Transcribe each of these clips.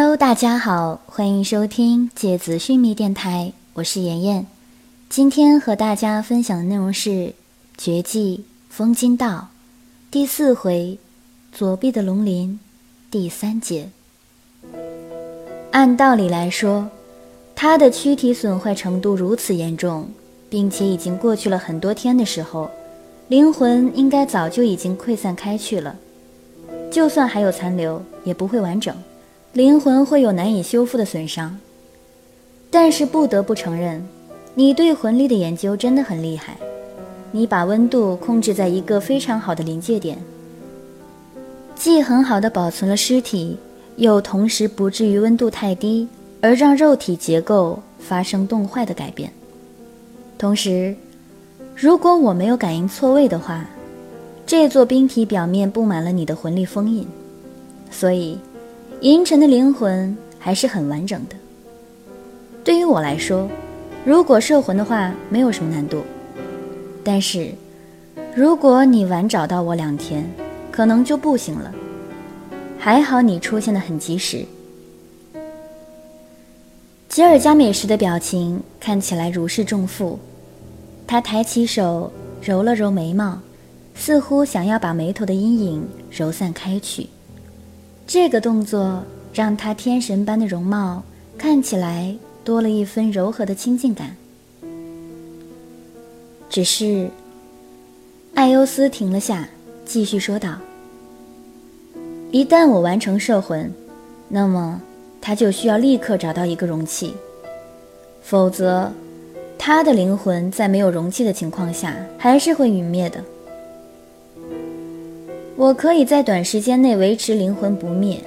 Hello，大家好，欢迎收听芥子须弥电台，我是妍妍。今天和大家分享的内容是《绝技风金道》第四回“左臂的龙鳞”第三节。按道理来说，他的躯体损坏程度如此严重，并且已经过去了很多天的时候，灵魂应该早就已经溃散开去了。就算还有残留，也不会完整。灵魂会有难以修复的损伤，但是不得不承认，你对魂力的研究真的很厉害。你把温度控制在一个非常好的临界点，既很好的保存了尸体，又同时不至于温度太低而让肉体结构发生冻坏的改变。同时，如果我没有感应错位的话，这座冰体表面布满了你的魂力封印，所以。银尘的灵魂还是很完整的。对于我来说，如果摄魂的话，没有什么难度。但是，如果你晚找到我两天，可能就不行了。还好你出现的很及时。吉尔加美什的表情看起来如释重负，他抬起手揉了揉眉毛，似乎想要把眉头的阴影揉散开去。这个动作让他天神般的容貌看起来多了一分柔和的亲近感。只是，艾欧斯停了下，继续说道：“一旦我完成摄魂，那么他就需要立刻找到一个容器，否则，他的灵魂在没有容器的情况下还是会陨灭的。”我可以在短时间内维持灵魂不灭，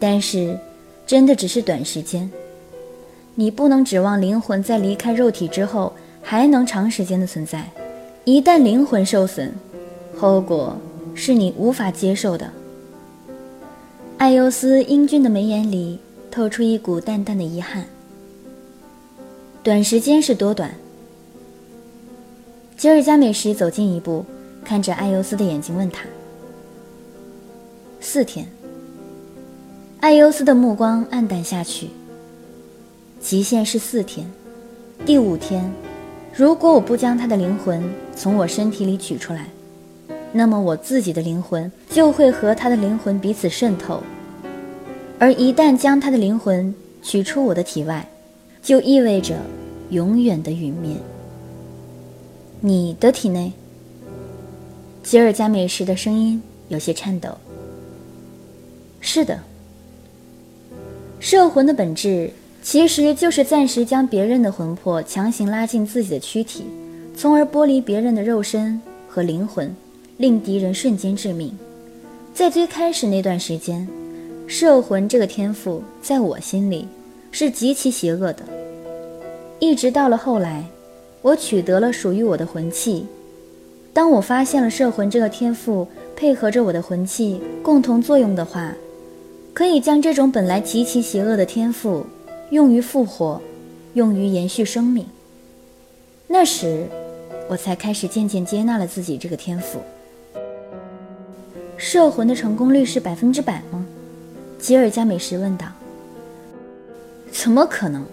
但是，真的只是短时间。你不能指望灵魂在离开肉体之后还能长时间的存在。一旦灵魂受损，后果是你无法接受的。艾尤斯英俊的眉眼里透出一股淡淡的遗憾。短时间是多短？吉尔加美什走近一步，看着艾尤斯的眼睛问他。四天。艾优斯的目光黯淡下去。极限是四天，第五天，如果我不将他的灵魂从我身体里取出来，那么我自己的灵魂就会和他的灵魂彼此渗透，而一旦将他的灵魂取出我的体外，就意味着永远的陨灭。你的体内，吉尔加美什的声音有些颤抖。是的，摄魂的本质其实就是暂时将别人的魂魄强行拉进自己的躯体，从而剥离别人的肉身和灵魂，令敌人瞬间致命。在最开始那段时间，摄魂这个天赋在我心里是极其邪恶的。一直到了后来，我取得了属于我的魂器，当我发现了摄魂这个天赋配合着我的魂器共同作用的话。可以将这种本来极其邪恶的天赋用于复活，用于延续生命。那时，我才开始渐渐接纳了自己这个天赋。摄魂的成功率是百分之百吗？吉尔加美什问道。怎么可能？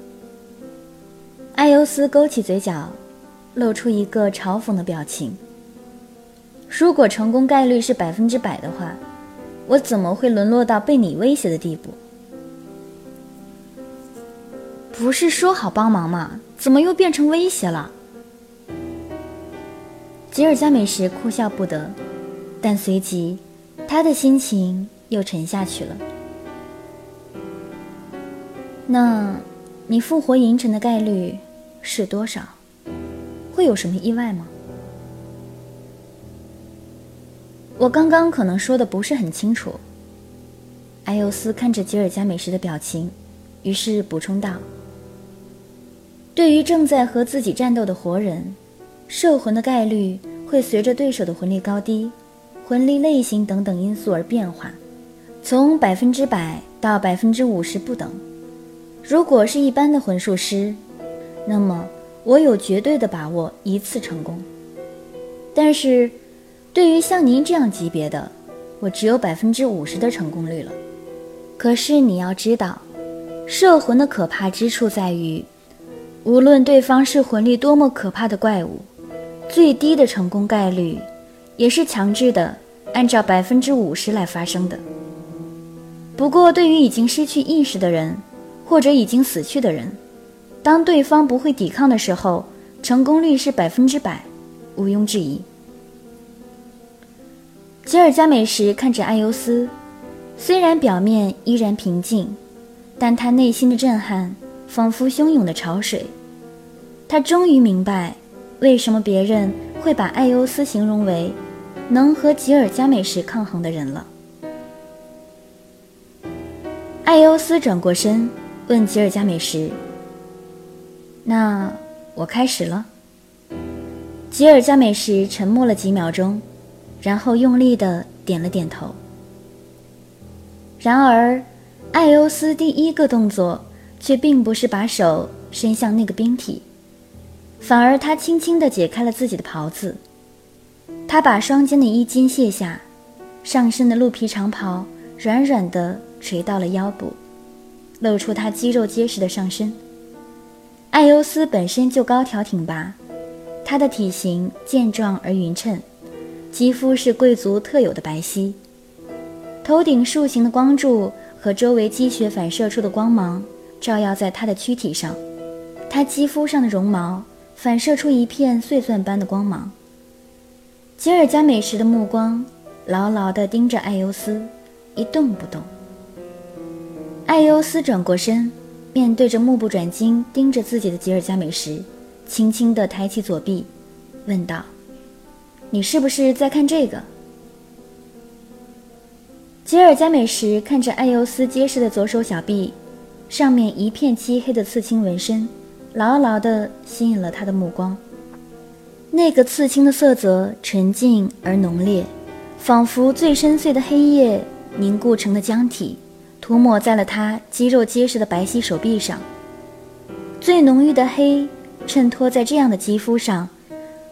艾尤斯勾起嘴角，露出一个嘲讽的表情。如果成功概率是百分之百的话。我怎么会沦落到被你威胁的地步？不是说好帮忙吗？怎么又变成威胁了？吉尔加美什哭笑不得，但随即，他的心情又沉下去了。那，你复活银尘的概率是多少？会有什么意外吗？我刚刚可能说的不是很清楚。艾尤斯看着吉尔加美什的表情，于是补充道：“对于正在和自己战斗的活人，摄魂的概率会随着对手的魂力高低、魂力类型等等因素而变化，从百分之百到百分之五十不等。如果是一般的魂术师，那么我有绝对的把握一次成功。但是。”对于像您这样级别的，我只有百分之五十的成功率了。可是你要知道，摄魂的可怕之处在于，无论对方是魂力多么可怕的怪物，最低的成功概率也是强制的，按照百分之五十来发生的。不过，对于已经失去意识的人，或者已经死去的人，当对方不会抵抗的时候，成功率是百分之百，毋庸置疑。吉尔加美什看着艾尤斯，虽然表面依然平静，但他内心的震撼仿佛汹涌的潮水。他终于明白，为什么别人会把艾尤斯形容为能和吉尔加美什抗衡的人了。艾优斯转过身，问吉尔加美什：“那我开始了。”吉尔加美什沉默了几秒钟。然后用力的点了点头。然而，艾欧斯第一个动作却并不是把手伸向那个冰体，反而他轻轻地解开了自己的袍子。他把双肩的衣襟卸下，上身的鹿皮长袍软软的垂到了腰部，露出他肌肉结实的上身。艾欧斯本身就高挑挺拔，他的体型健壮而匀称。肌肤是贵族特有的白皙，头顶竖形的光柱和周围积雪反射出的光芒照耀在他的躯体上，他肌肤上的绒毛反射出一片碎钻般的光芒。吉尔加美什的目光牢牢地盯着艾尤斯，一动不动。艾尤斯转过身，面对着目不转睛盯着自己的吉尔加美什，轻轻地抬起左臂，问道。你是不是在看这个？吉尔加美什看着艾尤斯结实的左手小臂，上面一片漆黑的刺青纹身，牢牢地吸引了他的目光。那个刺青的色泽纯净而浓烈，仿佛最深邃的黑夜凝固成的浆体，涂抹在了他肌肉结实的白皙手臂上。最浓郁的黑衬托在这样的肌肤上。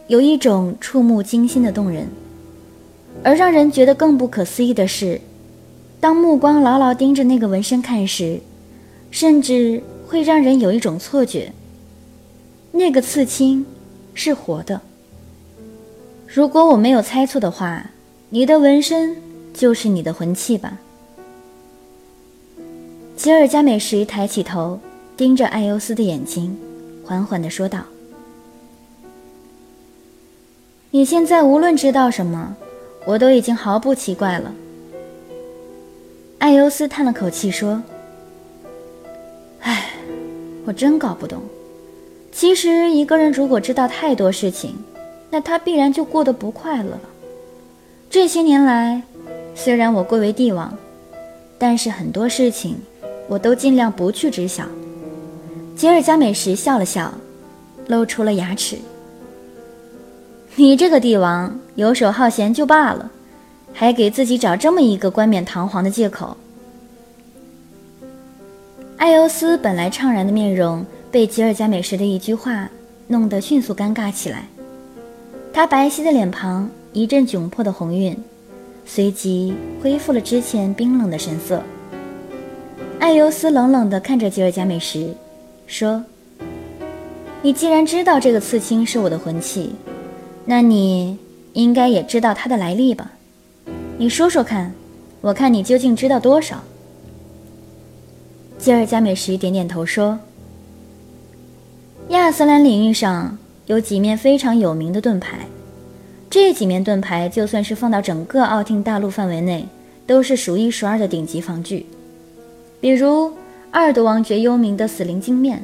有一种触目惊心的动人，而让人觉得更不可思议的是，当目光牢牢盯着那个纹身看时，甚至会让人有一种错觉：那个刺青是活的。如果我没有猜错的话，你的纹身就是你的魂器吧？吉尔加美什抬起头，盯着艾优斯的眼睛，缓缓地说道。你现在无论知道什么，我都已经毫不奇怪了。艾尤斯叹了口气说：“唉，我真搞不懂。其实一个人如果知道太多事情，那他必然就过得不快乐了。这些年来，虽然我贵为帝王，但是很多事情我都尽量不去知晓。”吉尔加美什笑了笑，露出了牙齿。你这个帝王游手好闲就罢了，还给自己找这么一个冠冕堂皇的借口。艾尤斯本来怅然的面容被吉尔加美什的一句话弄得迅速尴尬起来，他白皙的脸庞一阵窘迫的红晕，随即恢复了之前冰冷的神色。艾尤斯冷冷地看着吉尔加美什，说：“你既然知道这个刺青是我的魂器。”那你应该也知道它的来历吧？你说说看，我看你究竟知道多少。吉尔加美什点点头说：“亚斯兰领域上有几面非常有名的盾牌，这几面盾牌就算是放到整个奥汀大陆范围内，都是数一数二的顶级防具。比如二度王爵幽冥的死灵镜面，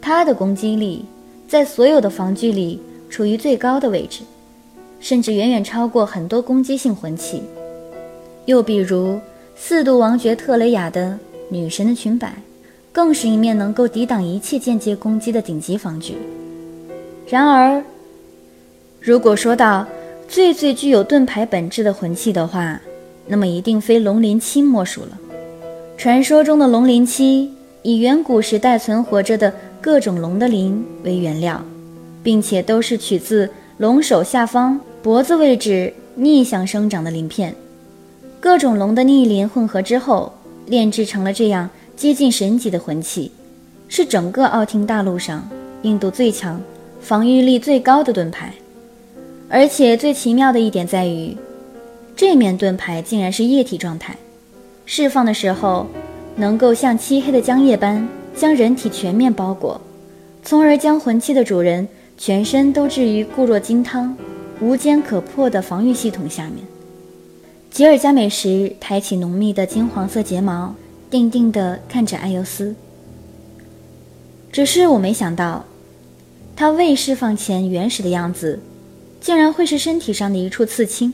它的攻击力在所有的防具里。”处于最高的位置，甚至远远超过很多攻击性魂器。又比如四度王爵特雷雅的女神的裙摆，更是一面能够抵挡一切间接攻击的顶级防具。然而，如果说到最最具有盾牌本质的魂器的话，那么一定非龙鳞漆莫属了。传说中的龙鳞漆，以远古时代存活着的各种龙的鳞为原料。并且都是取自龙首下方脖子位置逆向生长的鳞片，各种龙的逆鳞混合之后，炼制成了这样接近神级的魂器，是整个奥汀大陆上硬度最强、防御力最高的盾牌。而且最奇妙的一点在于，这面盾牌竟然是液体状态，释放的时候能够像漆黑的浆液般将人体全面包裹，从而将魂器的主人全身都置于固若金汤、无坚可破的防御系统下面。吉尔加美什抬起浓密的金黄色睫毛，定定地看着艾尤斯。只是我没想到，他未释放前原始的样子，竟然会是身体上的一处刺青。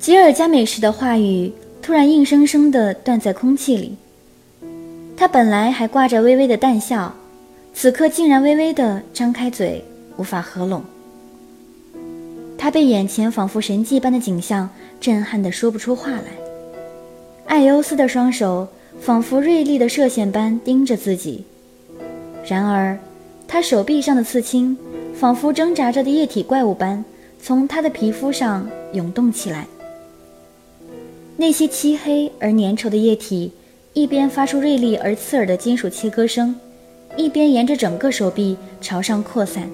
吉尔加美什的话语突然硬生生地断在空气里。他本来还挂着微微的淡笑，此刻竟然微微地张开嘴，无法合拢。他被眼前仿佛神迹般的景象。震撼的说不出话来。艾欧斯的双手仿佛锐利的射线般盯着自己，然而，他手臂上的刺青仿佛挣扎着的液体怪物般从他的皮肤上涌动起来。那些漆黑而粘稠的液体一边发出锐利而刺耳的金属切割声，一边沿着整个手臂朝上扩散。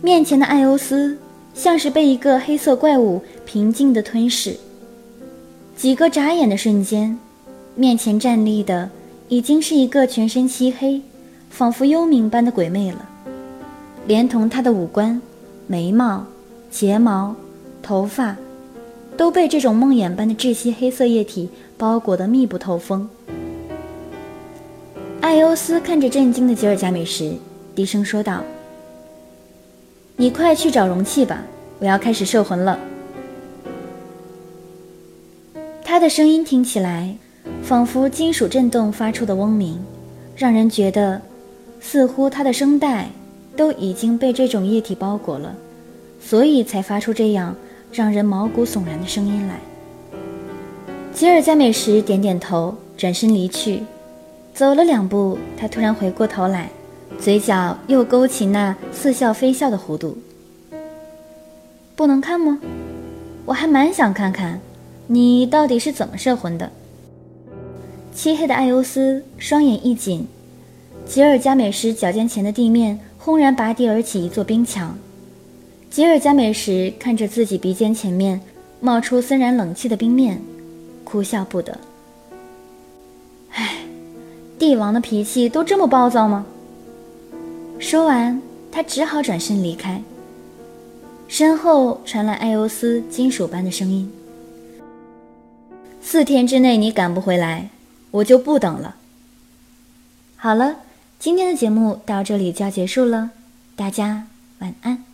面前的艾欧斯。像是被一个黑色怪物平静地吞噬。几个眨眼的瞬间，面前站立的已经是一个全身漆黑、仿佛幽冥般的鬼魅了，连同他的五官、眉毛、睫毛、头发，都被这种梦魇般的窒息黑色液体包裹得密不透风。艾欧斯看着震惊的吉尔加美什，低声说道。你快去找容器吧，我要开始摄魂了。他的声音听起来，仿佛金属震动发出的嗡鸣，让人觉得，似乎他的声带都已经被这种液体包裹了，所以才发出这样让人毛骨悚然的声音来。吉尔加美什点点头，转身离去，走了两步，他突然回过头来。嘴角又勾起那似笑非笑的弧度。不能看吗？我还蛮想看看，你到底是怎么摄魂的。漆黑的艾欧斯双眼一紧，吉尔加美什脚尖前的地面轰然拔地而起一座冰墙。吉尔加美什看着自己鼻尖前面冒出森然冷气的冰面，哭笑不得。帝王的脾气都这么暴躁吗？说完，他只好转身离开。身后传来艾欧斯金属般的声音：“四天之内你赶不回来，我就不等了。”好了，今天的节目到这里就要结束了，大家晚安。